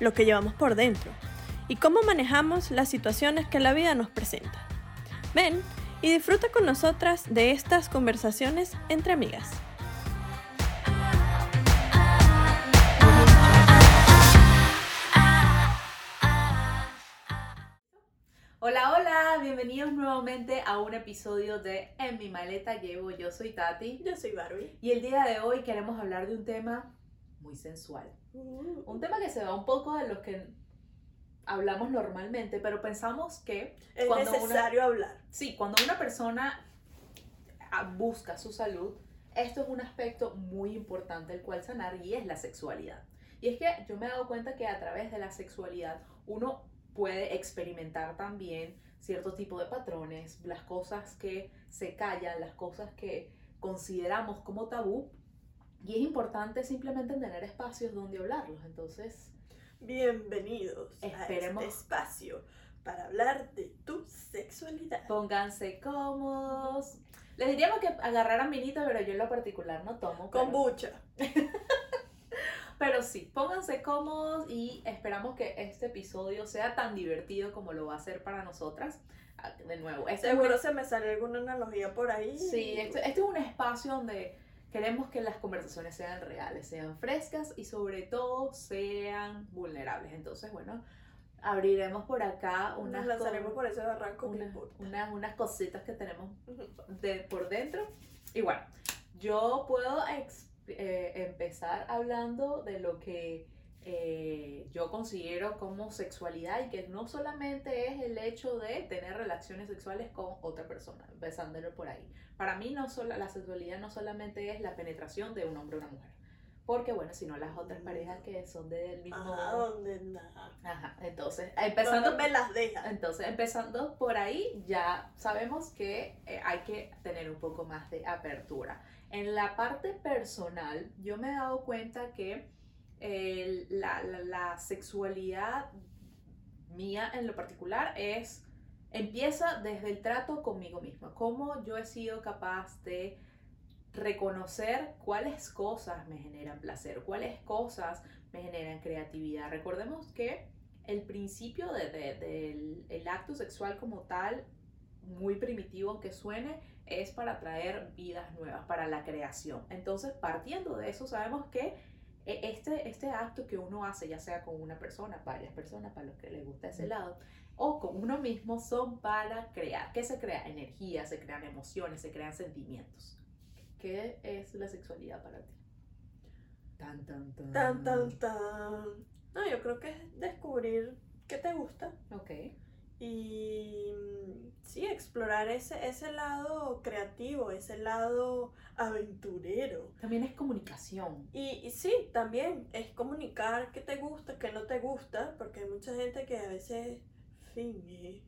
lo que llevamos por dentro y cómo manejamos las situaciones que la vida nos presenta. Ven y disfruta con nosotras de estas conversaciones entre amigas. Hola, hola, bienvenidos nuevamente a un episodio de En mi maleta llevo. Yo soy Tati Yo soy Barbie. y el día de hoy queremos hablar de un tema muy sensual. Un tema que se va un poco de los que hablamos normalmente, pero pensamos que es cuando una- necesario hablar. Sí, cuando una persona ah, busca su salud, esto es un aspecto muy importante el cual sanar y es la sexualidad. Y es que yo me he dado cuenta que a través de la sexualidad uno puede experimentar también cierto tipo de patrones, las cosas que se callan, las cosas que consideramos como tabú. Y es importante simplemente tener espacios donde hablarlos. Entonces, Bienvenidos Esperemos- a este espacio para hablar de tu sexualidad. pónganse cómodos. Les diríamos que agarraran vinito, pero yo en lo particular no tomo. pero- Kombucha. Pero sí, pónganse cómodos y esperamos que este episodio sea tan divertido como lo va a ser para nosotras. Ah, De nuevo, este es un- Seguro se me sale alguna analogía por ahí. sí, este, este es un espacio donde queremos que las conversaciones sean reales, sean frescas y sobre todo sean vulnerables. Entonces, bueno, abriremos por acá unas, Nos lanzaremos por ese barranco. una- unas, unas cositas que tenemos de, por dentro. Y bueno, yo puedo eh, empezar hablando de lo que eh, yo considero como sexualidad y que no solamente es el hecho de tener relaciones sexuales con otra persona, empezándolo por ahí. Para mí no solo, la sexualidad no solamente es la penetración de un hombre o una mujer, porque bueno, sino las otras parejas que son del mismo... Ajá, donde nada. Ajá, entonces, empezando me las deja. entonces, empezando por ahí, ya sabemos que eh, hay que tener un poco más de apertura. En la parte personal, yo me he dado cuenta que la, la- la sexualidad mía en lo particular es, empieza desde el trato conmigo misma. Cómo yo he sido capaz de reconocer cuáles cosas me generan placer, cuáles cosas me generan creatividad. Recordemos que el principio de- de- del el acto sexual como tal, muy primitivo aunque suene, es para traer vidas nuevas, para la creación. Entonces, partiendo de eso, sabemos que este, este acto que uno hace, ya sea con una persona, varias personas, para los que les gusta ese lado, o con uno mismo, son para crear. ¿Qué se crea? Energía, se crean emociones, se crean sentimientos. ¿Qué es la sexualidad para ti? Tan, tan, tan. Tan, tan, tan. No, yo creo que es descubrir qué te gusta Ok. Y mm, sí, explorar ese, ese lado creativo, ese lado aventurero. También es comunicación. Y, y sí, también es comunicar qué te gusta, qué no te gusta, porque hay mucha gente que a veces finge.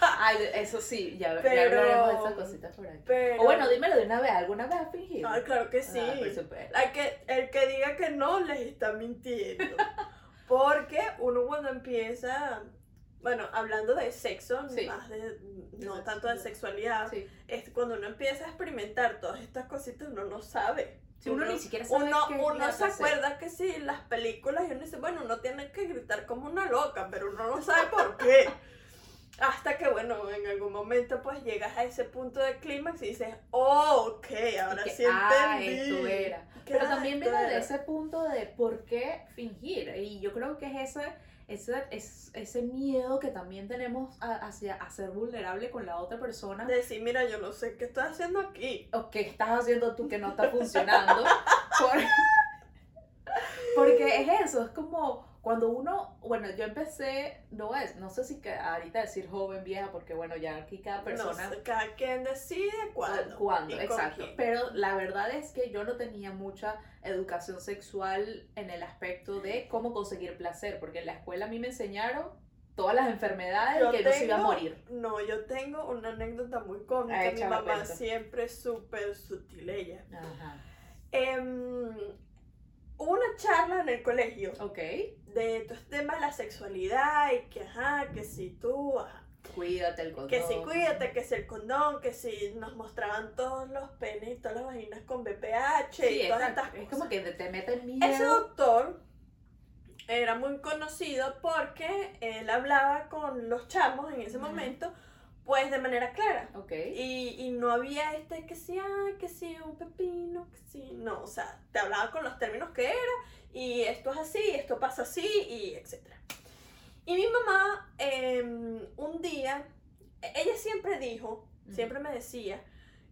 Ay, eso sí, ya, ya Pero- hablaremos de esas cositas por aquí. Pero, O bueno, dímelo de una vez, ¿alguna vez has fingido? Ay, claro que sí. Ah, por supuesto. Hay que, el que diga que no les está mintiendo. Porque uno cuando empieza, bueno, hablando de sexo, Sí. más de, no De tanto de sexualidad. Sí. es cuando uno empieza a experimentar todas estas cositas, uno no sabe. Si uno, ni siquiera sabe Uno, qué uno se hacer. acuerda que sí, las películas, y uno dice, bueno, uno tiene que gritar como una loca, pero uno no sabe por qué. Hasta que, bueno, en algún momento pues llegas a ese punto de clímax y dices, oh, ok, ahora que, sí ah, entendí. esto era. ¿Qué Pero también viene de ese punto de por qué fingir. Y yo creo que es ese, ese, es- ese miedo que también tenemos a- hacia a ser vulnerable con la otra persona. De decir, mira, yo no sé qué estoy haciendo aquí. o qué estás haciendo tú que no está funcionando. Por- porque es eso, es como cuando uno, bueno, yo empecé, no es, no sé si que ahorita decir joven, vieja, porque bueno, ya aquí cada persona... No cada quien decide cuándo. Cuándo, exacto. Pero la verdad es que yo no tenía mucha educación sexual en el aspecto de cómo conseguir placer, porque en la escuela a mí me enseñaron todas las enfermedades Yo que no se iba a tengo- morir. No, yo tengo una anécdota muy cómica. Mi mamá cuenta. siempre es súper sutil ella. Ajá. Hubo una charla en el colegio Ok, de estos temas de la sexualidad y que, ajá, que si tú, ajá, cuídate el condón. que si cuídate, que si el condón, que si nos mostraban todos los penes y todas las vaginas con BPH Sí, y todas estas Es cosas. como que te meten miedo. Ese doctor era muy conocido porque él hablaba con los chamos en ese momento, pues de manera clara. Ok. Y, y no había este que sí, que sí, un pepino, que sí, no, o sea, te hablaba con los términos que era, y esto es así, esto pasa así, y etc. Y mi mamá, em, un día, e- ella siempre dijo, siempre me decía,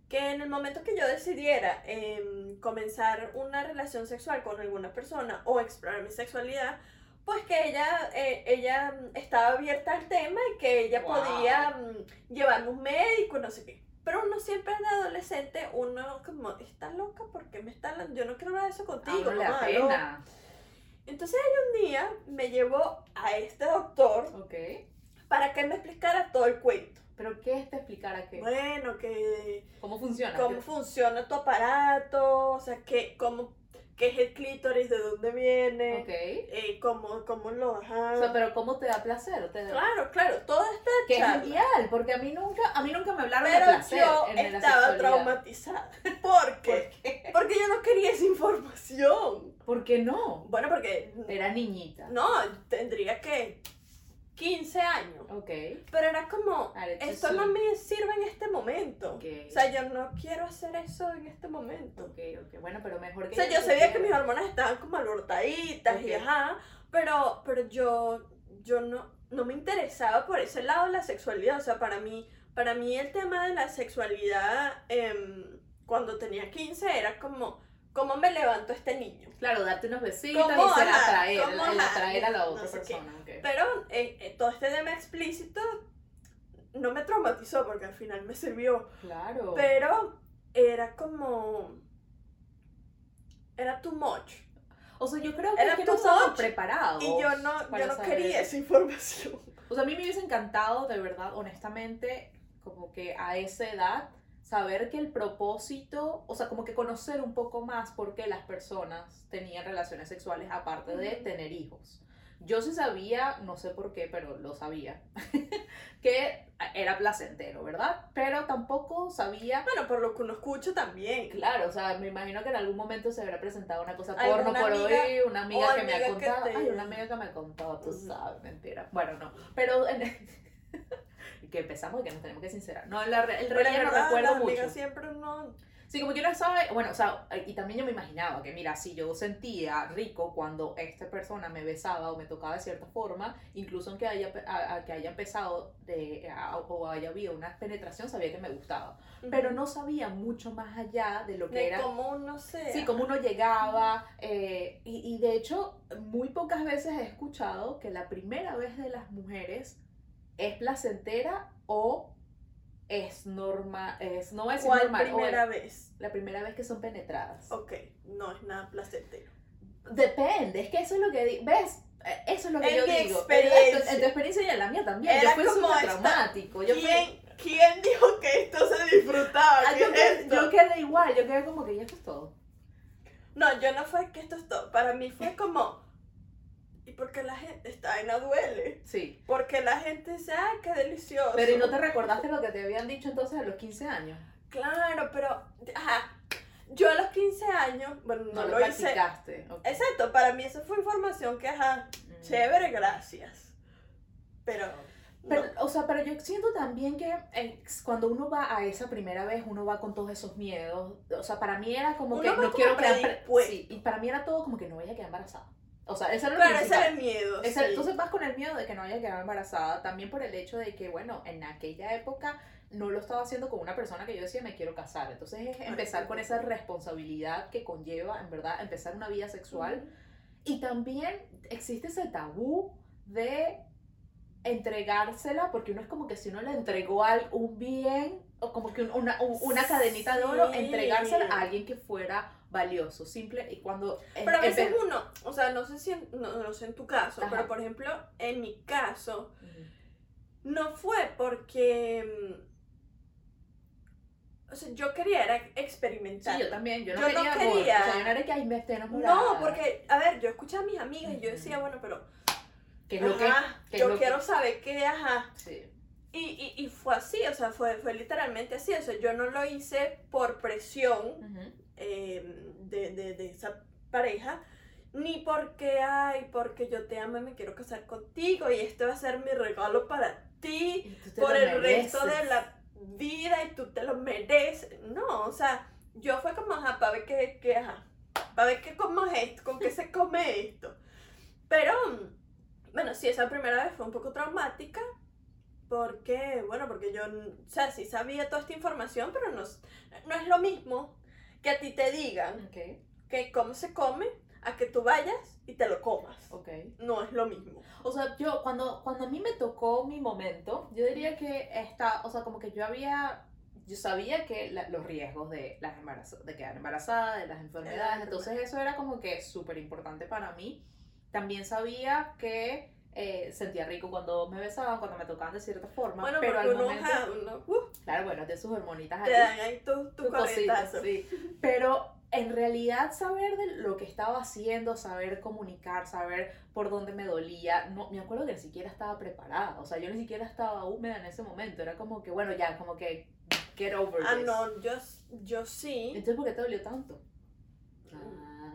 que en el momento que yo decidiera em, comenzar una relación sexual con alguna persona o explorar mi sexualidad, pues que ella, eh, ella mm, estaba abierta al tema y que ella Wow. podía mm, llevarme un médico, no sé qué. Pero uno siempre de adolescente, uno como, está loca porque me está yo no quiero hablar de eso contigo, le mamá, no". pena. Entonces ella un día me llevó a este doctor para que me explicara todo el cuento. Pero ¿qué es te explicar a qué? Bueno, que ¿Cómo funciona? cómo funciona tu aparato, o sea, que, cómo, qué es el clítoris, de dónde viene, eh, cómo, cómo lo ajá. O sea, pero ¿cómo te da placer? Te da- Claro, claro, toda esta Que es ideal, porque a mí nunca, a mí nunca me hablaron de Pero placer yo en estaba traumatizada. ¿Por qué? ¿Por qué? Porque yo no quería esa información. ¿Por qué no? Bueno, porque Era niñita. no, tendría que 15 años. Ok. Pero era como, esto no me sirve en este momento. Ok. O sea, yo no quiero hacer eso en este momento. Ok, ok. Bueno, pero mejor que O sea, yo sabía que mis hormonas estaban como alborotaditas y Ok. ajá, pero, pero yo, yo no, no me interesaba por ese lado la sexualidad. O sea, para mí, para mí el tema de la sexualidad em, cuando tenía 15 era como, ¿cómo me levanto este niño? Claro, darte unos besitos ¿Cómo, y ser atraer, el ajá, atraer a la no otra sé persona. Pero eh, eh, todo este tema explícito no me traumatizó porque al final me sirvió. Claro. Pero era como... Era too much. o sea, yo creo que, era es que no much, preparados. Y yo no, yo no saber quería esa información. O sea, a mí me hubiese encantado, de verdad, honestamente, como que a esa edad, saber que el propósito, o sea, como que conocer un poco más por qué las personas tenían relaciones sexuales aparte de tener hijos. Yo sí sabía, no sé por qué, pero lo sabía, que era placentero, ¿verdad? Pero tampoco sabía Bueno, por lo que uno escucha también. Claro, o sea, me imagino que en algún momento se habrá presentado una cosa porno por amiga oír, una amiga que me ha amiga contado. te- Ay, una amiga que me ha contado, tú sabes, mentira. Bueno, no, pero en- que empezamos y que nos tenemos que sincerar. No, la el relleno verdad, recuerdo las mucho. siempre uno... Sí, como que uno sabe, bueno, o sea, y también yo me imaginaba que, mira, si yo sentía rico cuando esta persona me besaba o me tocaba de cierta forma, incluso aunque haya, pe- a- a- que haya empezado de, a- o haya habido una penetración, sabía que me gustaba. Pero no sabía mucho más allá de lo que De era cómo uno sea. Sí, como uno llegaba. eh, y, y de hecho, muy pocas veces he escuchado que la primera vez de las mujeres es placentera o es normal, es, no ¿Cuál normal, o primera es vez? la primera vez que son penetradas. Ok, no es nada placentero. Depende, es que eso es lo que digo, ¿ves? Eh, Eso es lo que En yo mi digo. experiencia. En tu, en tu experiencia y en la mía también. Era yo fui como esta- traumático. Yo, fui- ¿Quién, ¿Quién dijo que esto se disfrutaba? Ah, ¿Qué yo, es quedé, yo quedé igual, yo quedé como que ya esto es todo. No, yo no fue que esto es todo. Para mí fue como... ¿Y por qué la gente está en no duele? Sí. Porque la gente dice, ay, qué delicioso. Pero ¿y no te recordaste lo que te habían dicho entonces a los 15 años? Claro, pero... Ajá. Yo a los 15 años, bueno, no, No, lo, lo hice. practicaste. ok. Exacto, para mí eso fue información que, ajá, Mm. chévere, gracias. Pero... Pero, no. o sea, pero yo siento también que eh, cuando uno va a esa primera vez, uno va con todos esos miedos. O sea, para mí era como Uno que no como quiero quedar. Sí, y para mí era todo como que no vaya a quedar embarazada. O sea, ese era Claro, ese era el miedo. Ese- sí. Entonces vas con el miedo de que no haya quedado embarazada, también por el hecho de que, bueno, en aquella época no lo estaba haciendo con una persona que yo decía me quiero casar. Entonces es empezar con esa responsabilidad que conlleva, en verdad, empezar una vida sexual. Y también existe ese tabú de entregársela, porque uno es como que si uno le entregó al, un bien, o como que un- una, un- una cadenita de oro, Sí. entregársela a alguien que fuera valioso, simple, y cuando... eh, Pero a veces empe- uno, o sea, no sé si en, no, no sé en tu caso, Ajá. pero por ejemplo, en mi caso, no fue porque. mm, O sea, yo quería era experimentar. Sí, yo también, yo no Yo no quería, amor, quería. o sea, yo no era que, me enamorada. No, porque, a ver, yo escuchaba a mis amigas y yo decía, bueno, pero. Que es lo que... ajá, que es yo lo que- quiero saber qué, ajá. Sí. Y, y, y fue así, o sea, fue, fue literalmente así. O sea, yo no lo hice por presión Ujú. eh, de, de, de esa pareja, ni porque, ay, porque yo te amo y me quiero casar contigo y este va a ser mi regalo para ti por el resto de mereces. la vida y tú te lo mereces. No, o sea, yo fue como, ajá, para ver qué, qué, ajá, para ver qué como es esto, con qué se come esto. Pero, bueno, sí, esa primera vez fue un poco traumática. Porque, bueno, porque yo, o sea, sí sabía toda esta información, pero no, no es lo mismo que a ti te digan Ok, que cómo se come a que tú vayas y te lo comas. ok. No es lo mismo. O sea, yo cuando, cuando a mí me tocó mi momento, yo diría que esta, o sea, como que yo había, yo sabía que la- los riesgos de, las embarazo- de quedar embarazada, de las enfermedades, entonces eso era como que súper importante para mí. También sabía que eh, sentía rico cuando me besaban, cuando me tocaban de cierta forma, Bueno, pero al uno, momento, ajá, uno, uh, claro, bueno, de sus hormonitas te ahí, dan ahí tu, tu tu cosita, coletazo. sí. Pero en realidad saber de lo que estaba haciendo, saber comunicar, saber por dónde me dolía, no, me acuerdo que ni siquiera estaba preparada, o sea, yo ni siquiera estaba húmeda en ese momento, era como que, bueno, ya, como que, get over Ah, this. no, yo, yo sí, Entonces, ¿por qué te dolió tanto?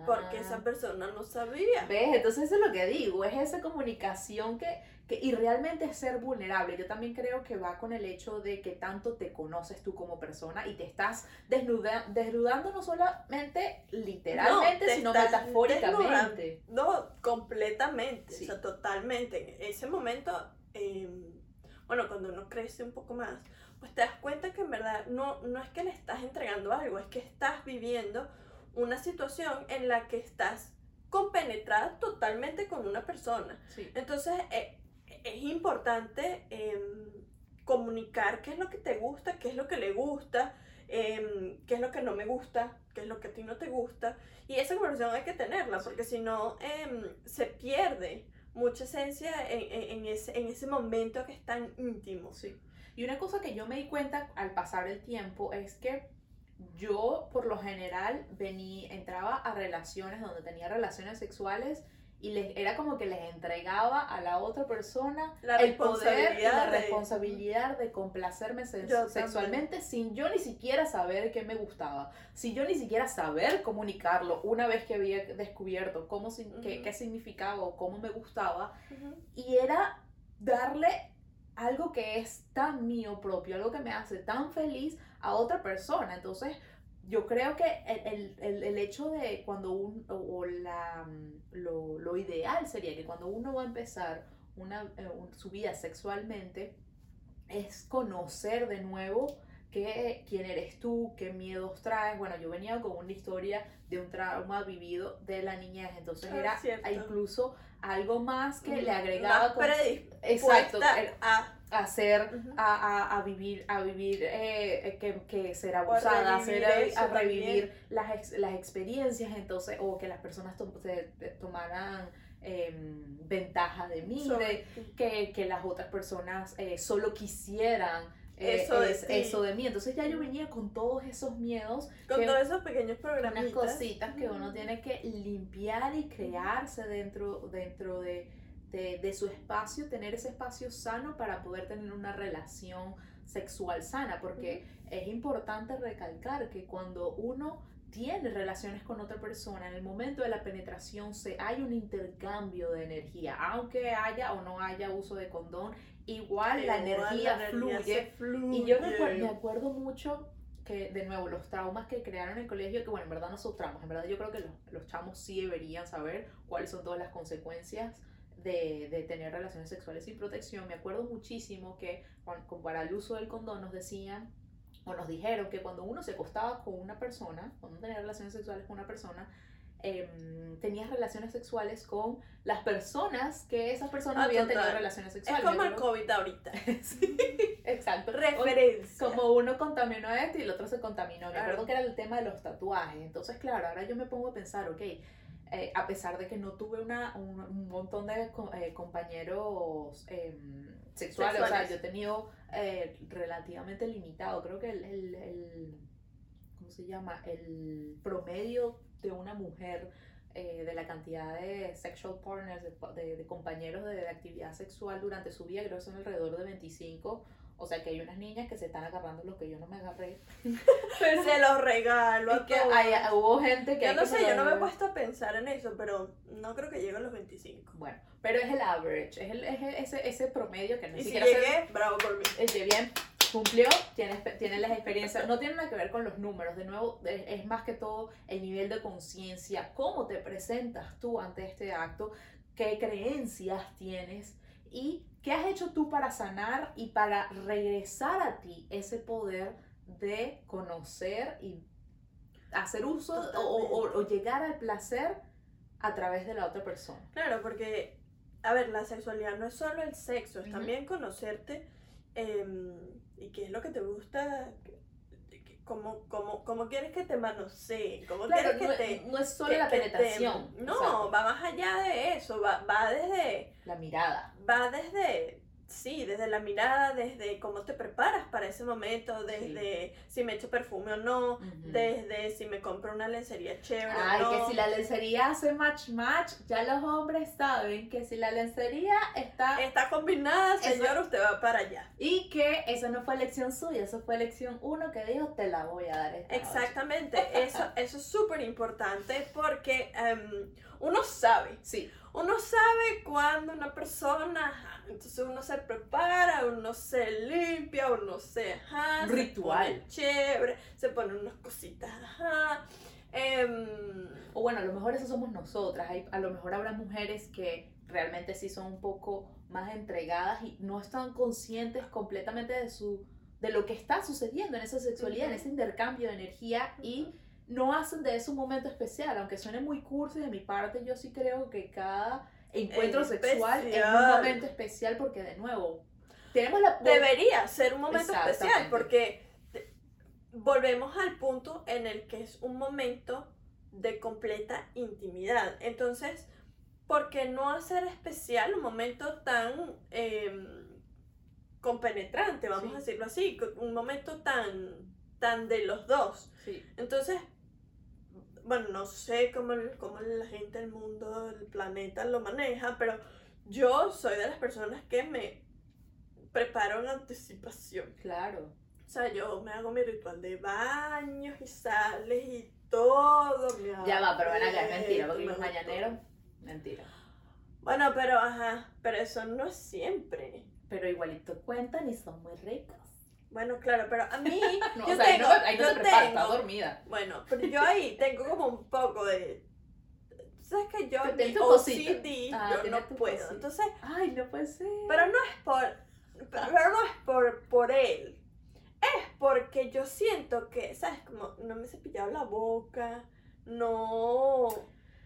Porque esa persona no sabía. ¿Ves? Entonces eso es lo que digo, es esa comunicación que, que, y realmente es ser vulnerable. Yo también creo que va con el hecho de que tanto te conoces tú como persona y te estás desnuda, desnudando no solamente literalmente, No, te sino metafóricamente. No, completamente, Sí. o sea, totalmente. En ese momento, eh, bueno, cuando uno crece un poco más, pues te das cuenta que en verdad no, no es que le estás entregando algo, es que estás viviendo una situación en la que estás compenetrada totalmente con una persona. Sí. Entonces, eh, es importante em, comunicar qué es lo que te gusta, qué es lo que le gusta, em, qué es lo que no me gusta, qué es lo que a ti no te gusta. Y esa conversación hay que tenerla, porque si no, em, se pierde mucha esencia en, en- en ese, en ese momento que es tan íntimo. Sí. Y una cosa que yo me di cuenta al pasar el tiempo es que yo, por lo general, vení, entraba a relaciones donde tenía relaciones sexuales y les, era como que les entregaba a la otra persona La el poder y la responsabilidad de- complacerme se- sexualmente sin yo ni siquiera saber qué me gustaba, sin yo ni siquiera saber comunicarlo una vez que había descubierto cómo, sin- qué, qué significaba o cómo me gustaba. Y era darle algo que es tan mío propio, algo que me hace tan feliz a otra persona. Entonces, yo creo que el, el- el- hecho de cuando un, o, la, mm, lo, lo ideal sería que cuando uno va a empezar una, eh, su vida sexualmente, es conocer de nuevo qué, quién eres tú, qué miedos traes. Bueno, yo venía con una historia de un trauma vivido de la niñez, entonces Ah, era cierto. incluso algo más que le Más agregaba como- predispuesta exacto, a... hacer Ujú. a, a- a vivir a vivir eh, eh, que, que ser a abusada hacer revivir eso a revivir las, ex- las experiencias entonces o que las personas to- se- tomaran em, ventaja de mí de que, que las otras personas eh, solo quisieran eh, Eso de es- ti. eso de mí entonces ya yo venía con todos esos miedos Con que- todos esos pequeños unas programitas. cositas que uno tiene que limpiar y crearse dentro, dentro de, de- de su espacio, tener ese espacio sano para poder tener una relación sexual sana, porque es importante recalcar que cuando uno tiene relaciones con otra persona, en el momento de la penetración se hay un intercambio de energía, aunque haya o no haya uso de condón, igual la Igual energía la fluye. se fluye. Y yo me acuerdo mucho que, de nuevo, los traumas que crearon en el colegio, que bueno, en verdad no son traumas, en verdad yo creo que los, los chamos sí deberían saber cuáles son todas las consecuencias de, de tener relaciones sexuales sin protección. Me acuerdo muchísimo que con- para el uso del condón nos decían o nos dijeron que cuando uno se acostaba con una persona, cuando tenía relaciones sexuales con una persona, em, tenías relaciones sexuales con las personas que esas personas Ah, habían total. tenido relaciones Es sexuales. como Yo el COVID ahorita. Sí, exacto. Referencia. Como uno contaminó a este y el otro se contaminó. Me Claro. acuerdo que era el tema de los tatuajes. Entonces, claro, ahora yo me pongo a pensar, ok, eh, a pesar de que no tuve una, un, un montón de eh, compañeros em, sexuales, o sea, Sexuales. yo he tenido eh, relativamente limitado. Creo que el, el, el- ¿cómo se llama? El promedio de una mujer eh, de la cantidad de sexual partners, de, de- de compañeros de, de actividad sexual durante su vida, creo que son alrededor de 25. O sea que hay unas niñas que se están agarrando lo que yo no me agarré. Pero Se los regalo a que todos. hay- hubo gente que... Yo no que sé, yo no me he puesto a pensar en eso, pero no creo que llegue a los 25. Bueno, pero es el average, es, el, es el- ese, ese promedio que no si siquiera se- llegué, bravo por mí. que bien cumplió, tiene, tiene las experiencias, no tiene nada que ver con los números, de nuevo, es, más que todo el nivel de conciencia, cómo te presentas tú ante este acto, qué creencias tienes y qué has hecho tú para sanar y para regresar a ti ese poder de conocer y hacer uso o, o- o llegar al placer a través de la otra persona. Claro, porque, a ver, la sexualidad no es solo el sexo, es también conocerte em, y qué es lo que te gusta, cómo, cómo, cómo quieres que te manoseen, cómo Claro, quieres que no, te... no es solo que- la te- penetración. no, exacto, va más allá de eso, va, va desde... la mirada. va desde, sí, desde la mirada, desde cómo te preparas para ese momento, desde si me echo perfume o no, desde si me compro una lencería chévere Ay, o no. que si la lencería hace match match, ya los hombres saben que si la lencería está... Está combinada, Eso- señor, usted va para allá. Y que eso no fue elección suya, eso fue elección uno que dijo, te la voy a dar esta noche". Exactamente, eso, eso es súper importante porque em, uno sabe, Sí, uno sabe cuando una persona, ajá, entonces uno se prepara, uno se limpia, uno se, ajá, se ritual. pone chévere, se pone unas cositas, ajá, em, o bueno, a lo mejor eso somos nosotras, Hay- a lo mejor habrá mujeres que realmente sí son un poco más entregadas y no están conscientes completamente de su de lo que está sucediendo en esa sexualidad, en ese intercambio de energía y no hacen de eso un momento especial, aunque suene muy cursi de mi parte, yo sí creo que cada encuentro sexual es un momento especial porque de nuevo tenemos la debería ser un momento especial porque volvemos al punto en el que es un momento de completa intimidad. Entonces, ¿por qué no hacer especial un momento tan em, compenetrante, vamos Sí. a decirlo así, un momento tan, tan de los dos? sí, Entonces, bueno, no sé cómo, cómo la gente del mundo, el planeta lo maneja, pero yo soy de las personas que me preparo en anticipación. claro. O sea, yo me hago mi ritual de baños y sales y todo. Ya va, pero ven acá, es mentira, porque los mañaneros, mentira. Bueno, pero ajá, pero eso no es siempre. Pero igualito cuentan y son muy ricos. Bueno, claro, pero a mí, No, yo o sea, ahí tengo, no, ahí no yo tengo- está dormida. Bueno, pero yo ahí tengo como un poco de. ¿Sabes que yo mi. OCD Ah, yo no puedo? cosita. Entonces, Ay, no puede ser. pero no es por. Pero no es por, por él. Es porque yo siento que, ¿sabes? Como no me he cepillado la boca, no.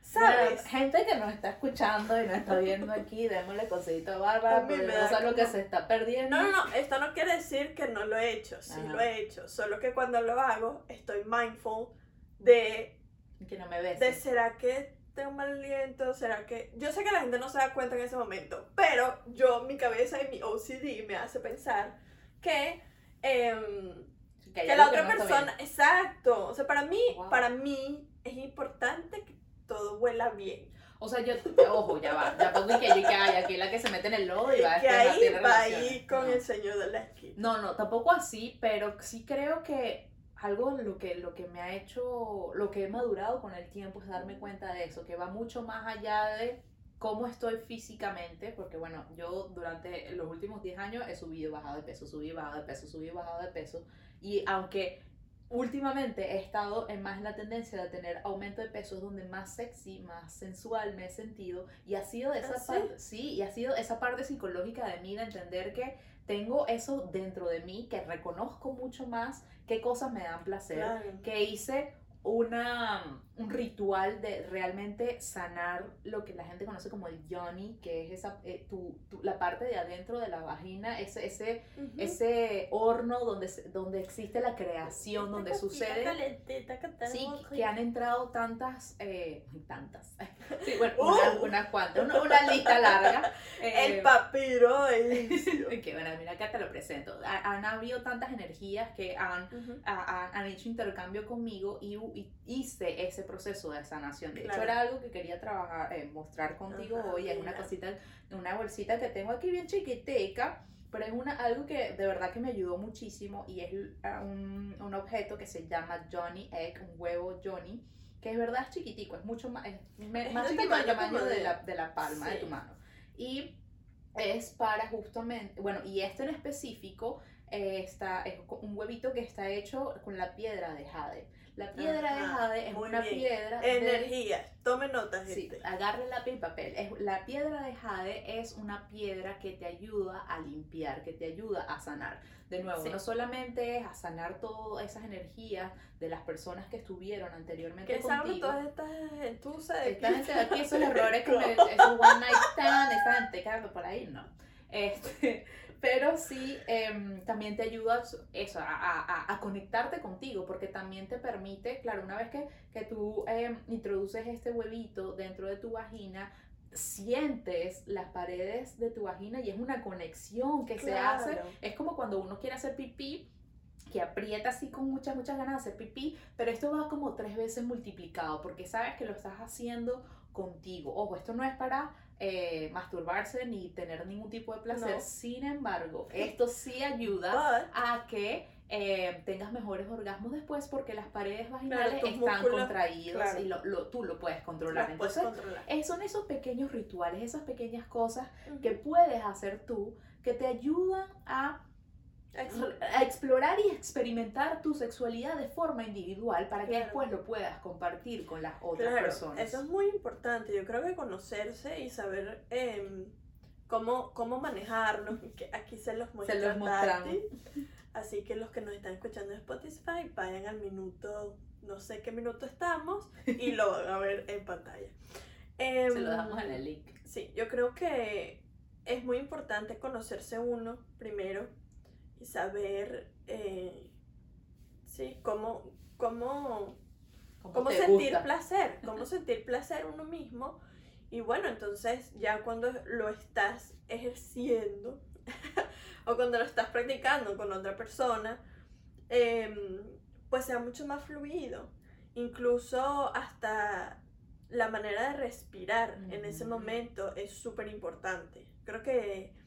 ¿Sabes? Bueno, gente que nos está escuchando y nos está viendo aquí, démosle consejito a Bárbara, porque no lo que se está perdiendo. No, no, no, esto no quiere decir que no lo he hecho, sí Ajá. lo he hecho, solo que cuando lo hago estoy mindful de Que no me ves. de será que tengo mal aliento, será que... Yo sé que la gente no se da cuenta en ese momento, pero yo, mi cabeza y mi OCD me hace pensar que, hay que algo la otra no está persona... Exacto, o sea, para mí, Wow. para mí es importante que todo huela bien. O sea, yo, ojo, ya va, ya pongo que yo que hay aquí la que se mete en el lodo y Y va que después a ahí va relaciones. ahí con No. el señor de la esquina. No, no, tampoco así, pero sí creo que algo lo que, lo que me ha hecho, lo que he madurado con el tiempo es darme cuenta de eso, que va mucho más allá de cómo estoy físicamente, porque bueno, yo durante los últimos 10 años he subido, bajado de peso, subido, bajado de peso, subido, bajado de peso, y aunque últimamente he estado en más la tendencia de tener aumento de peso, es donde más sexy, más sensual me he sentido, y ha sido esa ¿Ah, sí? parte, sí, y ha sido esa parte psicológica de mí, de entender que tengo eso dentro de mí, que reconozco mucho más qué cosas me dan placer, Claro. que hice una, un ritual de realmente sanar lo que la gente conoce como el yoni, que es esa, eh, tu, tu- la parte de adentro de la vagina, ese, ese, ese horno donde, donde existe la creación, donde sucede... Sí, que han entrado tantas, eh, tantas, sí, bueno, Uh. unas, unas cuantas, una, una lista larga. El eh, papiro egipcio. que bueno, mira, acá te lo presento. Ha- Han habido tantas energías que han Ujú. ha- han, han hecho intercambio conmigo y, y hice ese proceso de sanación. De hecho, Claro. era algo que quería trabajar, eh, mostrar contigo Ajá, hoy. Es una cosita, una bolsita que tengo aquí bien chiquiteca, pero es una, algo que de verdad que me ayudó muchísimo y es ah, un, un objeto que se llama Johnny Egg, un huevo Johnny, que es verdad es chiquitico, es mucho más, es Es más chiquito tamaño tamaño de de- la, de la palma de Sí. tu mano. Y es para justamente, bueno, y este en específico eh, está, es un huevito que está hecho con la piedra de jade. La piedra de jade es una bien. piedra de... Energía. Tome nota, Sí, gente. agarre lápiz y papel. Es, la piedra de jade es una piedra que te ayuda a limpiar, que te ayuda a sanar. De nuevo, Sí. no solamente es a sanar todas esas energías de las personas que estuvieron anteriormente Que contigo. todas estas entusas de Esta gente de aquí, esos errores con el, esos one night stand, esa gente que por ahí, no. Este, pero sí, em, también te ayuda eso, a, a- a- conectarte contigo, porque también te permite, claro, una vez que, que tú em, introduces este huevito dentro de tu vagina, sientes las paredes de tu vagina y es una conexión que se hace. Es como cuando uno quiere hacer pipí, que aprieta así con muchas, muchas ganas de hacer pipí, pero esto va como tres veces multiplicado, porque sabes que lo estás haciendo contigo. Ojo, esto no es para eh, masturbarse ni tener ningún tipo de placer. No. Sin embargo, esto sí ayuda But, a que eh, tengas mejores orgasmos después porque las paredes vaginales están músculos, claro. y lo, lo- tú lo puedes controlar. puedes Entonces, controlar. eh, son esos pequeños rituales, esas pequeñas cosas que puedes hacer tú que te ayudan a a explorar y experimentar tu sexualidad de forma individual para que Claro. después lo puedas compartir con las otras Claro, personas. eso es muy importante. Yo creo que conocerse y saber em, cómo, cómo manejarlo. que aquí se los muestra los mostramos. Así que los que nos están escuchando en Spotify, vayan al minuto, no sé qué minuto estamos, y lo van a ver en pantalla. Se Em, lo damos en el link. Sí, yo creo que es muy importante conocerse uno primero y saber, eh, sí, cómo, cómo, ¿Cómo, sentir gusta? placer, cómo sentir placer uno mismo. Y bueno, entonces ya cuando lo estás ejerciendo o cuando lo estás practicando con otra persona, em, pues sea mucho más fluido. Incluso hasta la manera de respirar en ese Ujú. momento es súper importante. Creo que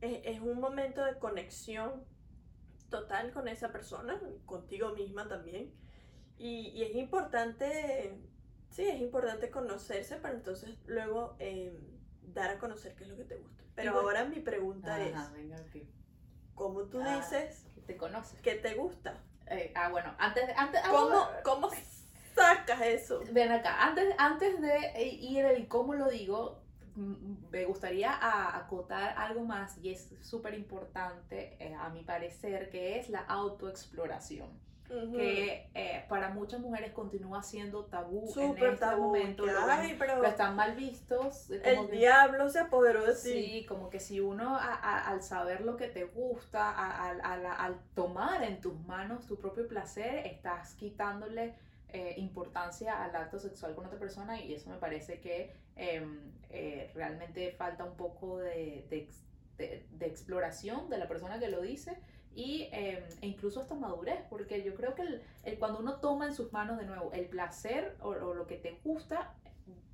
es, es un momento de conexión total con esa persona, contigo misma también. Y, y es importante, sí, es importante conocerse para entonces luego em, dar a conocer qué es lo que te gusta. Pero bueno- ahora mi pregunta Ajá, es, venga aquí. ¿cómo tú Ah. dices Te conoces. que te gusta? Eh, ah, bueno, antes. Antes, ah, ¿Cómo, bueno, cómo sacas eso? Ven acá, antes, antes de eh, ir el cómo lo digo, me gustaría acotar algo más y es súper importante eh, a mi parecer, que es la autoexploración. Ujú. Que eh, para muchas mujeres continúa siendo tabú en este tabú. momento. Lo, pero lo están mal vistos. eh, como el que- diablo se apoderó de ti. Sí, como que si uno a- a- al saber lo que te gusta, a- al tomar en tus manos tu propio placer, estás quitándole eh, importancia al acto sexual con otra persona y eso me parece que em, eh, realmente falta un poco de, de de- exploración de la persona que lo dice y em, e incluso hasta madurez, porque yo creo que el- cuando uno toma en sus manos de nuevo el placer o, o lo que te gusta,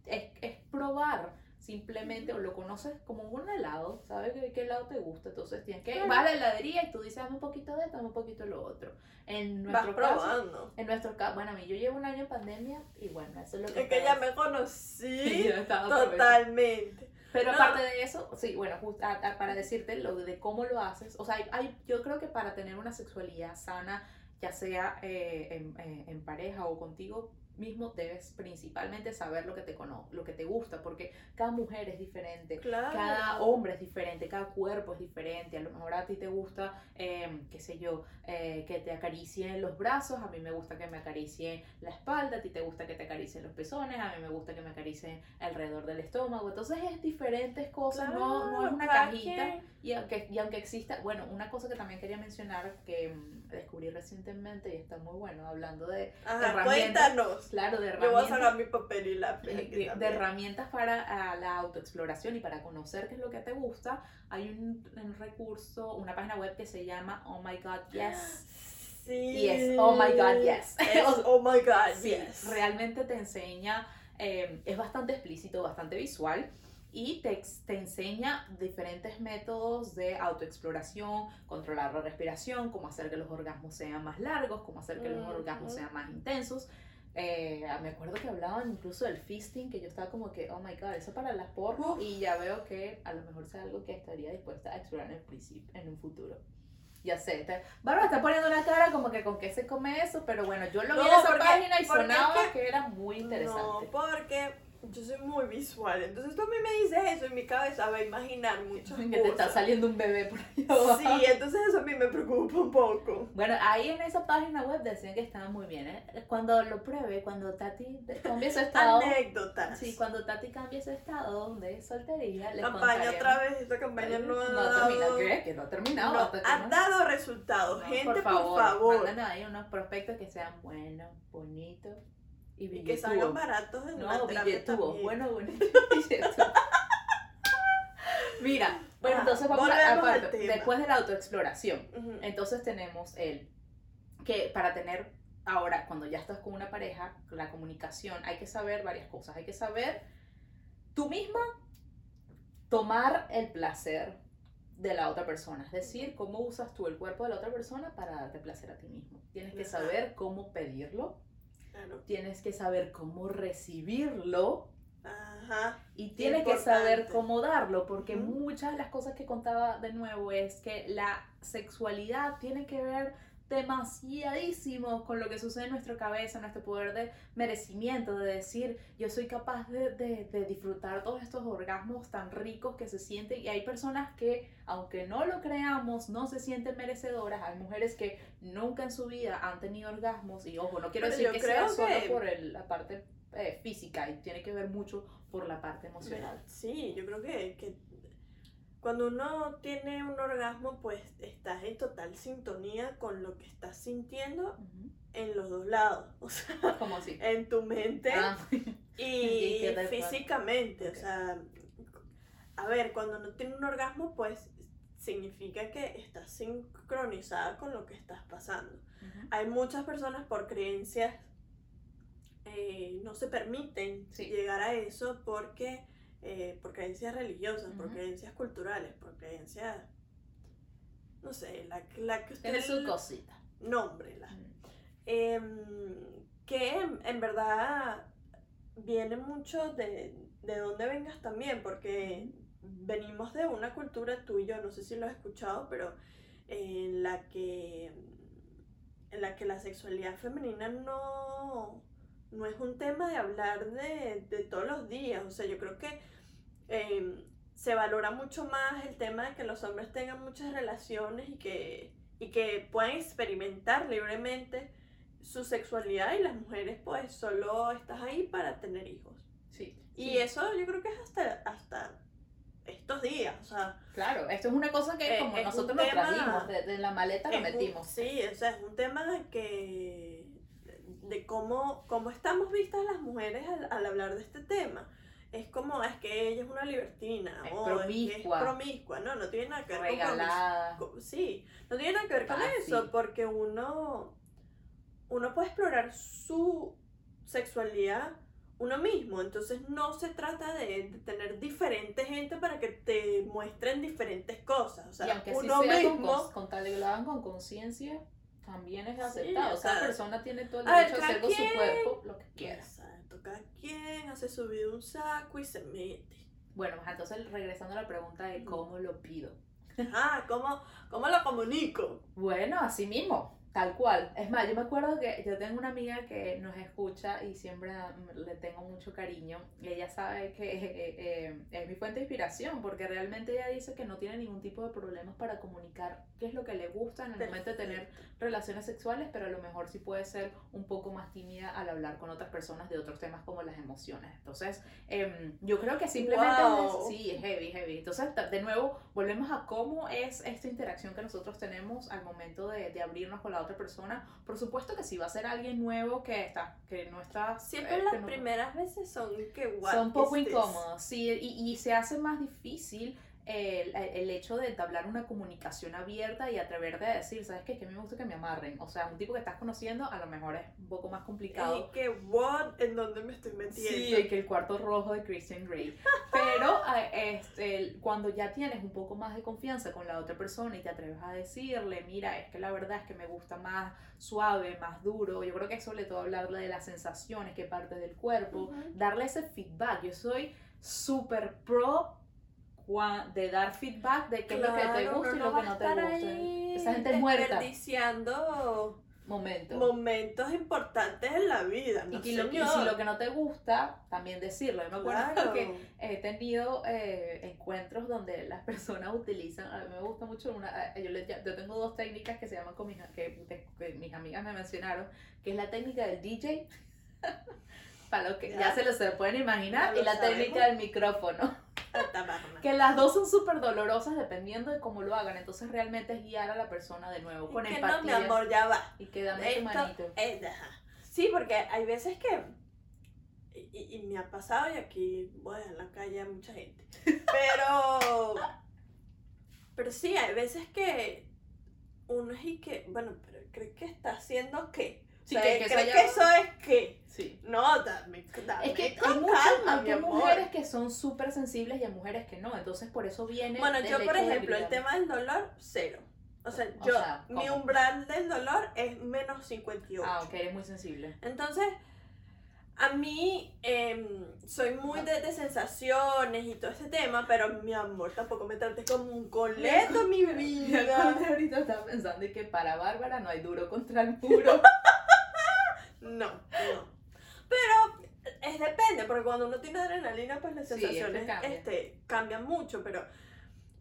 es, es probar simplemente, o lo conoces como un helado, sabes qué, qué helado te gusta, entonces tienes que, Claro. vas a la heladería y tú dices, dame un poquito de esto, dame un poquito de lo otro. En Vas nuestro caso, probando. en nuestro caso, bueno, a mí yo llevo un año en pandemia y bueno, eso es lo que... Es que ya me conocí totalmente. Pero No. aparte de eso, sí, bueno, just- a- a- para decirte lo de cómo lo haces, o sea, hay, hay- yo creo que para tener una sexualidad sana, ya sea eh, en, eh, en pareja o contigo mismo debes principalmente saber lo que te cono lo que te gusta, porque cada mujer es diferente, Claro. cada hombre es diferente, cada cuerpo es diferente. A lo mejor a ti te gusta, eh, qué sé yo, eh, que te acaricien los brazos, a mí me gusta que me acaricien la espalda, a ti te gusta que te acaricien los pezones, a mí me gusta que me acaricien alrededor del estómago. Entonces es diferentes cosas, no, no es una cajita. Y aunque, y aunque exista, bueno, una cosa que también quería mencionar que mm, descubrí recientemente y está muy bueno, hablando de, Ajá, herramientas. cuéntanos. claro, de Yo voy a herramientas, sacar mi papel y lápiz. de, aquí de también. herramientas para la autoexploración y para conocer qué es lo que te gusta. Hay un, un recurso, una página web que se llama Oh My God Yes. Sí. Y es Oh My God Yes. Es oh my god, Sí, yes. realmente te enseña, eh, es bastante explícito, bastante visual y te, te enseña diferentes métodos de autoexploración, controlar la respiración, cómo hacer que los orgasmos sean más largos, cómo hacer que los Ujú. orgasmos sean más intensos. Eh, me acuerdo que hablaban incluso del fisting, que yo estaba como que, oh my god, eso para las porno, y ya veo que a lo mejor sea algo que estaría dispuesta a explorar en el principio, en un futuro. Ya sé, te, Bárbara está poniendo una cara como que con qué se come eso, pero bueno, yo lo vi No, en esa porque- página y sonaba es que, era muy interesante. No, porque yo soy muy visual. Entonces tú a mí me dices eso y mi cabeza va a imaginar muchas que te está cosas. saliendo un bebé por ahí abajo. Sí, entonces eso a mí me preocupa un poco. Bueno, ahí en esa página web decían que estaba muy bien. ¿eh? Cuando lo pruebe, cuando Tati cambie su estado. Anécdotas. Sí, cuando Tati cambie su estado de soltería, les Campaña otra vez, esta campaña no ha No dado... ¿qué? Que no ha terminado. No, ha no- dado resultados. No, Gente, por favor, por favor. mándanos ahí unos prospectos que sean buenos, bonitos y Y que salgan baratos en la No, billetudos, también. bueno, billetudos. Mira, bueno, Ah, entonces vamos a, tema. después de la autoexploración, Ujú. entonces tenemos el que para tener ahora, cuando ya estás con una pareja, la comunicación, hay que saber varias cosas. Hay que saber tú misma tomar el placer de la otra persona, es decir, cómo usas tú el cuerpo de la otra persona para darte placer a ti mismo. Tienes que saber cómo pedirlo, Claro. tienes que saber cómo recibirlo Ajá. y Qué tienes que saber importante. cómo darlo, porque muchas de las cosas que contaba de nuevo es que la sexualidad tiene que ver demasiadísimo con lo que sucede en nuestra cabeza, nuestro poder de merecimiento, de decir, yo soy capaz de, de- de disfrutar todos estos orgasmos tan ricos que se sienten. Y hay personas que, aunque no lo creamos, no se sienten merecedoras. Hay mujeres que nunca en su vida han tenido orgasmos. Y ojo, no quiero Pero decir que sea creo solo que- por el- la parte eh, física y tiene que ver mucho por la parte emocional. Sí, yo creo que, que cuando uno tiene un orgasmo, pues estás en total sintonía con lo que estás sintiendo en los dos lados. O sea, Como en tu mente Ah, y físicamente. O sea, a ver, cuando no tiene un orgasmo, pues significa que estás sincronizada con lo que estás pasando. Hay muchas personas por creencias eh, no se permiten Sí. llegar a eso porque eh, por creencias religiosas, por creencias culturales, por creencias no sé, la, la que usted Tiene su cosita. nómbrela. Em, que en, en verdad viene mucho de, de dónde vengas también, porque venimos de una cultura, tú y yo, no sé si lo has escuchado, pero en la que, en la, que la sexualidad femenina no, no es un tema de hablar de, de todos los días. O sea, yo creo que em, se valora mucho más el tema de que los hombres tengan muchas relaciones y que, y que puedan experimentar libremente su sexualidad y las mujeres pues solo estás ahí para tener hijos. Sí. Y sí. eso yo creo que es hasta, hasta estos días, o sea, Claro, esto es una cosa que Eh, como nosotros nos trajimos, de, de la maleta lo un- metimos. sí, o sea, es un tema que de cómo, cómo estamos vistas las mujeres al, al hablar de este tema. Es como, es que ella es una libertina, Es o promiscua. es que es promiscua, no, no tiene nada que ver con Regalada. con- Sí, no tiene nada que ver con Fácil. eso, porque uno, uno puede explorar su sexualidad uno mismo, entonces no se trata de, de tener diferente gente para que te muestren diferentes cosas, o sea, y aunque uno sea con, mismo... cons- con tal de que lo hagan con conciencia, también es Sí, aceptado. o Cada persona tiene todo el derecho a hacer con su cuerpo lo que quiera. Exacto, cada quien hace su vida un saco y se mete. Bueno, pues, entonces regresando a la pregunta de cómo lo pido. Ah, ¿cómo, cómo lo comunico? Bueno, así mismo. Tal cual. Es más, yo me acuerdo que yo tengo una amiga que nos escucha y siempre le tengo mucho cariño. Y ella sabe que eh, eh, es mi fuente de inspiración porque realmente ella dice que no tiene ningún tipo de problemas para comunicar qué es lo que le gusta en el momento de tener relaciones sexuales, pero a lo mejor sí puede ser un poco más tímida al hablar con otras personas de otros temas como las emociones. Entonces, em, yo creo que simplemente... sí, es heavy, heavy. Entonces, de nuevo, volvemos a cómo es esta interacción que nosotros tenemos al momento de, de abrirnos con la otra persona. Por supuesto que si va a ser alguien nuevo que está, que no está. Siempre eh, las primeras veces son que Son un poco incómodas, sí, y, y se hace más difícil el, el, hecho de entablar una comunicación abierta y atreverte a decir, ¿sabes qué? Que a mí me gusta que me amarren. O sea, un tipo que estás conociendo a lo mejor es un poco más complicado. Y que, what, ¿en dónde me estoy metiendo? Sí, y que el cuarto rojo de Christian Grey. Pero este, cuando ya tienes un poco más de confianza con la otra persona y te atreves a decirle, mira, es que la verdad es que me gusta más suave, más duro. Yo creo que sobre todo hablarle de las sensaciones, que parte del cuerpo, darle ese feedback. Yo soy súper pro de dar feedback de qué es lo que te gusta y lo que no te gusta. Esa gente muerta. Desperdiciando momentos. momentos importantes en la vida. y, si lo que no te gusta, también decirlo. Yo me acuerdo que he tenido eh, encuentros donde las personas utilizan, a mí me gusta mucho una, yo, yo tengo dos técnicas que se llaman con mis, que, mis amigas me mencionaron, que es la técnica del DJ, para lo que ya, se lo se pueden imaginar, y la técnica del micrófono. que las dos son súper dolorosas dependiendo de cómo lo hagan. Entonces realmente es guiar a la persona de nuevo con que empatía. No, mi amor, ya va. Y que dame tu manito. sí, porque hay veces que y, y, me ha pasado y aquí voy en la calle a mucha gente. Pero pero sí, hay veces que uno es y que, bueno, pero cree que está haciendo qué? Sí, que, que, que eso es que. Sí. No, dame, dame Es que hay, muchas, hay mujeres que son súper sensibles y hay mujeres que no. Entonces, por eso viene. Bueno, yo, por ejemplo, el tema del dolor, cero. O sea, yo, mi umbral del dolor es menos 58. Ah, ok, eres muy sensible. Entonces, a mí eh, soy muy de, de, sensaciones y todo ese tema, pero mi amor, tampoco me trates como un coleto, mi vida. ahorita estaba pensando que para Bárbara no hay duro contra el puro. No, no. Pero es depende, porque cuando uno tiene adrenalina, pues las sensaciones este, cambian mucho, pero,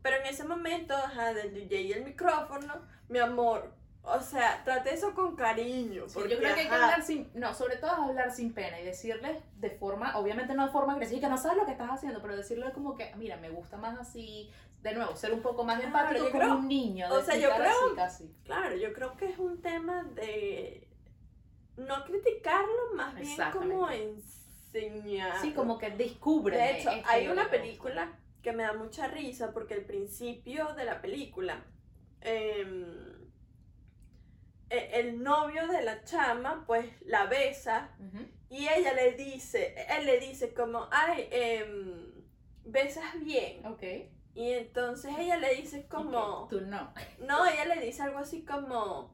pero en ese momento, ajá, del DJ y el micrófono, mi amor, o sea, trate eso con cariño. Porque, yo creo que hay que hablar sin, no, sobre todo hablar sin pena y decirles de forma, obviamente no de forma agresiva, que no sabes lo que estás haciendo, pero decirle como que, mira, me gusta más así, de nuevo, ser un poco más empático como un niño. O sea, yo creo, casi. claro, yo creo que es un tema de no criticarlo, más bien como enseñar. Sí, como que descubre. De hecho, hay una película que me da mucha risa porque el principio de la película, em, e, el novio de la chama, pues la besa y ella le dice, él le dice como, ay, em, besas bien. Ok. Y entonces ella le dice como... Tú no. No, ella le dice algo así como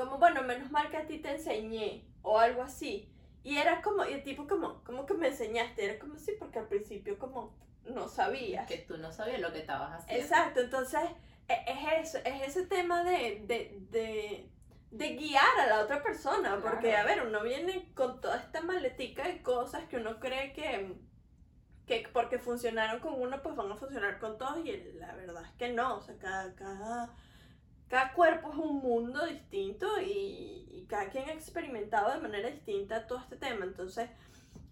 como, bueno, menos mal que a ti te enseñé, o algo así. Y era como, y el tipo como, como que me enseñaste, era como, sí, porque al principio como no sabías. Que tú no sabías lo que estabas haciendo. Exacto, entonces e, es eso, es ese tema de, de, de, de guiar a la otra persona, porque a ver, uno viene con toda esta maletica de cosas que uno cree que, que porque funcionaron con uno, pues van a funcionar con todos, y la verdad es que no, o sea, cada, cada cada cuerpo es un mundo distinto y, cada quien ha experimentado de manera distinta todo este tema. Entonces,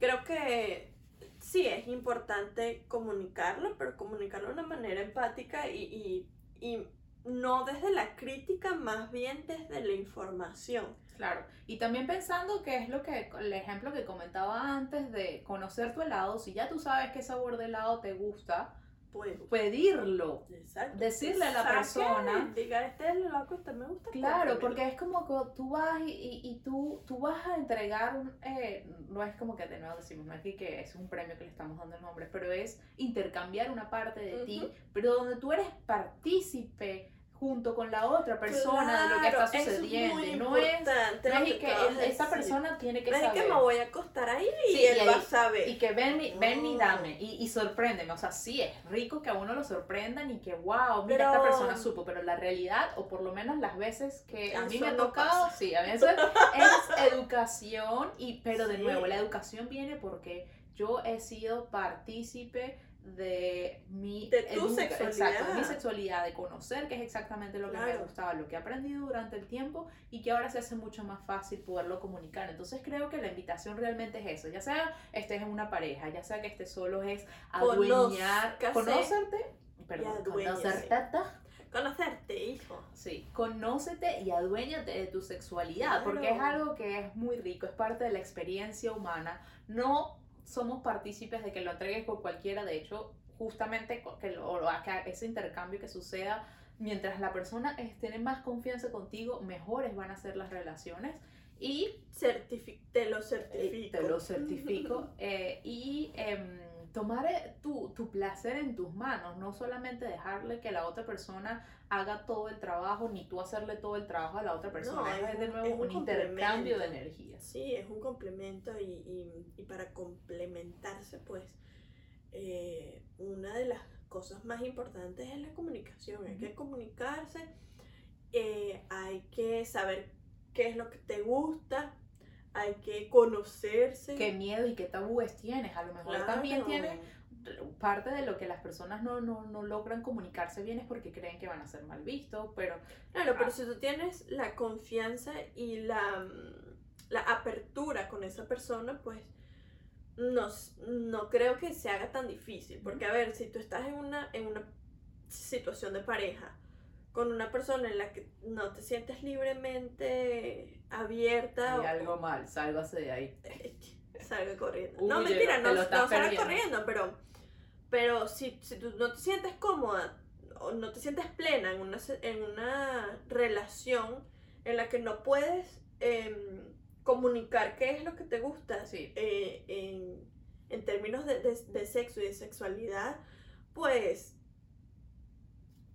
creo que sí es importante comunicarlo, pero comunicarlo de una manera empática y, y, no desde la crítica, más bien desde la información. Claro, y también pensando que es lo que el ejemplo que comentaba antes de conocer tu helado, si ya tú sabes qué sabor de helado te gusta, pedirlo, decirle a la persona. Diga, este es loco, este me gusta. Claro, porque es como que tú vas y, y, tú, tú vas a entregar un. Eh, no es como que de nuevo decimos, no es que, es un premio que le estamos dando el nombre, pero es intercambiar una parte de ti, pero donde tú eres partícipe junto con la otra persona de lo que está es sucediendo. no es, no es que esta persona tiene que No es saber. que me voy a acostar ahí y Sí, él y va ahí- a saber. Y que ven, ven y dame, y, y sorpréndeme. O sea, sí, es rico que a uno lo sorprendan y que, wow, mira, Pero- esta persona supo. Pero la realidad, o por lo menos las veces que a mí me ha tocado, pasa. sí, a eso es, es educación. Y, pero de Sí. nuevo, la educación viene porque yo he sido partícipe de mi De tu educa- sexualidad. exacto, de mi sexualidad, de conocer qué es exactamente lo que me gustaba, lo que he aprendido durante el tiempo y que ahora se hace mucho más fácil poderlo comunicar. Entonces creo que la invitación realmente es eso, ya sea estés en una pareja, ya sea que estés solo, es adueñar, conocerte, perdón, conocerte, Conocerte, hijo. sí, conócete y aduéñate de tu sexualidad, porque es algo que es muy rico, es parte de la experiencia humana, no somos partícipes de que lo entregues por cualquiera, de hecho, justamente que, lo- que ese intercambio que suceda mientras la persona tiene más confianza contigo, mejores van a ser las relaciones. Y Certifi- te lo eh, certifico. te lo certifico. Eh, y em, tomar eh, tu, tu placer en tus manos, no solamente dejarle que la otra persona haga todo el trabajo, ni tú hacerle todo el trabajo a la otra persona, es es de nuevo es un, un intercambio de energías. Sí, es un complemento y, y- y para complementarse, pues, eh, una de las cosas más importantes es la comunicación. Hay que comunicarse, eh, hay que saber qué es lo que te gusta, hay que conocerse. Qué miedo y qué tabúes tienes, a lo mejor también tienes parte de lo que las personas no, no, no logran comunicarse bien es porque creen que van a ser mal vistos, pero Claro, pero Ah. si tú tienes la confianza y la, mm, la apertura con esa persona, pues no, no creo que se haga tan difícil. Porque, a ver, si tú estás en una, en una situación de pareja con una persona en la que no te sientes libremente abierta hay o- algo mal, sálgase de ahí. salga corriendo. no, mentira, no, no salga corriendo, pero, pero si, si tú no te sientes cómoda o no te sientes plena en una, en una relación en la que no puedes em, comunicar qué es lo que te gusta Sí. eh, en, en términos de, de- de sexo y de sexualidad, pues,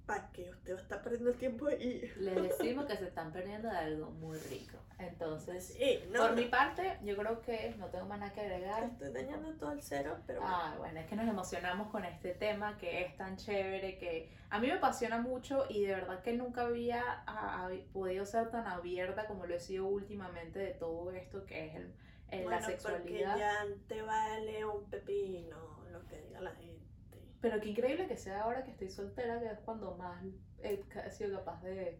¿para qué usted va a estar perdiendo el tiempo ahí? Les decimos que se están perdiendo de algo muy rico. Entonces, Sí, no, por no, mi parte, yo creo que no tengo más nada que agregar. estoy dañando todo el cero, pero bueno. Ah, bueno, es que nos emocionamos con este tema que es tan chévere, que a mí me apasiona mucho y de verdad que nunca había a- a- podido ser tan abierta como lo he sido últimamente de todo esto que es el, el- la Bueno, sexualidad. Porque ya te vale un pepino lo que diga la gente. Pero qué increíble que sea ahora que estoy soltera, que es cuando más he sido capaz de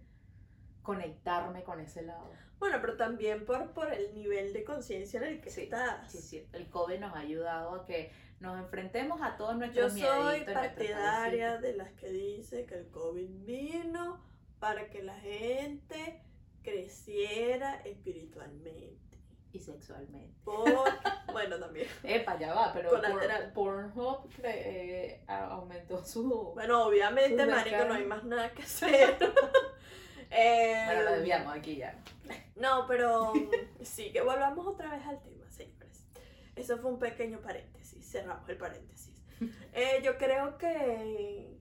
conectarme con ese lado. Bueno, pero también por, por el nivel de conciencia en el que Sí, estás. Sí, sí, el COVID nos ha ayudado a que nos enfrentemos a todos Yo nuestros soy mieditos, nuestras partidaria de las que dice que el COVID vino para que la gente creciera espiritualmente. Y sexualmente. Bueno, también. Epa, ya va, pero Colateral. Por- Pornhub eh, a- aumentó su... Bueno, obviamente, marico, no hay más nada que hacer. Eh, Bueno, lo desviamos aquí ya. No, pero sí, que volvamos otra vez al tema, señores. Eso fue un pequeño paréntesis, cerramos el paréntesis. Eh, yo creo que,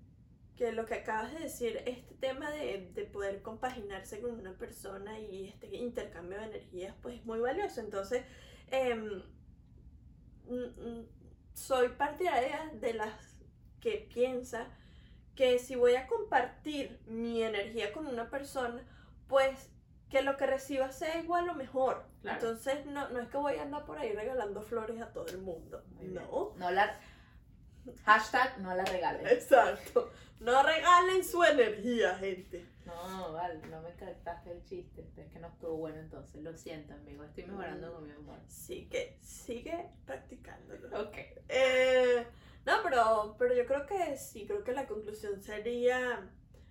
que lo que acabas de decir, este tema de, de poder compaginarse con una persona y este intercambio de energías, pues es muy valioso. Entonces, em, soy partidaria de las que piensa que si voy a compartir mi energía con una persona, pues que lo que reciba sea igual o mejor. Claro. Entonces no, no es que voy a andar por ahí regalando flores a todo el mundo. No. No la... Hashtag no la regales. Exacto. No regalen su energía, gente. No, vale, no me captaste el chiste. Es que no estuvo bueno entonces. Lo siento, amigo. Estoy mejorando Mm. con mi humor. Así que sigue practicándolo. Ok. Eh, no, pero, pero yo creo que sí, creo que la conclusión sería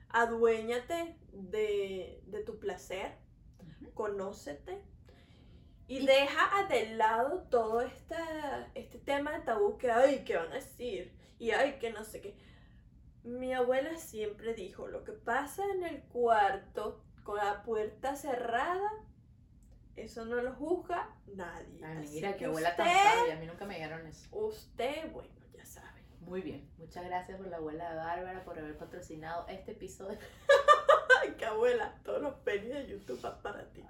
aduéñate de, de tu placer, Ujú. conócete y, Y- deja de lado todo esta, este tema de tabú que, ay, ¿qué van a decir? Y ay, que no sé qué. Mi abuela siempre dijo, lo que pasa en el cuarto con la puerta cerrada, eso no lo juzga nadie. Ay, mira, que qué abuela tan usted- sabia. A mí nunca me dijeron eso. Usted, bueno, ya sabe. Muy bien. Muchas gracias por la abuela de Bárbara por haber patrocinado este episodio. Ay, qué abuela, todos los penis de YouTube van para ti.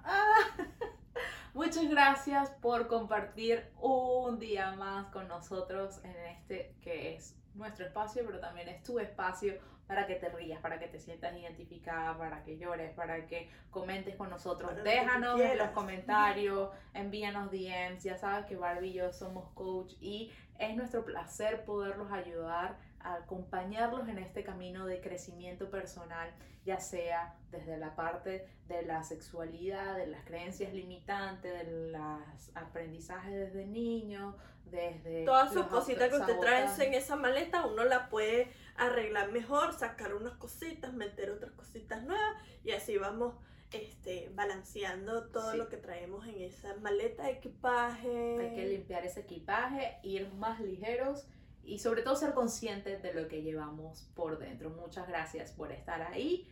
Muchas gracias por compartir un día más con nosotros en este que es nuestro espacio, pero también es tu espacio para que te rías, para que te sientas identificada, para que llores, para que comentes con nosotros. Para Déjanos en los comentarios, envíanos DMs. Ya sabes que Barbie y yo somos coach y es nuestro placer poderlos ayudar a acompañarlos en este camino de crecimiento personal, ya sea desde la parte de la sexualidad, de las creencias limitantes, de los aprendizajes desde niño, desde Todas sus cositas que usted trae en esa maleta, uno la puede arreglar mejor, sacar unas cositas, meter otras cositas nuevas y así vamos este, balanceando todo Sí. lo que traemos en esa maleta de equipaje. Hay que limpiar ese equipaje, ir más ligeros y sobre todo ser conscientes de lo que llevamos por dentro. Muchas gracias por estar ahí.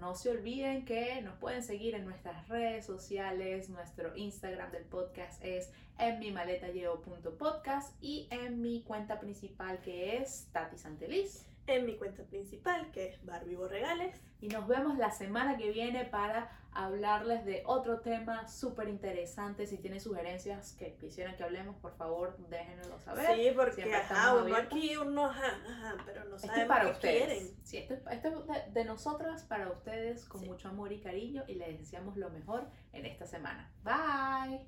No se olviden que nos pueden seguir en nuestras redes sociales. Nuestro Instagram del podcast es en mi podcast y en mi cuenta principal que es Tati Santeliz. En mi cuenta principal, que es Barbie Borregales. Y nos vemos la semana que viene para hablarles de otro tema súper interesante. Si tienen sugerencias que quisieran que hablemos, por favor, déjenoslo saber. Sí, porque Siempre ajá, estamos uno aquí, uno ajá, ajá, pero no Esto es sabemos para qué ustedes. quieren. Sí, esto, es- esto es de, de nosotras para ustedes con Sí. mucho amor y cariño y les deseamos lo mejor en esta semana. Bye.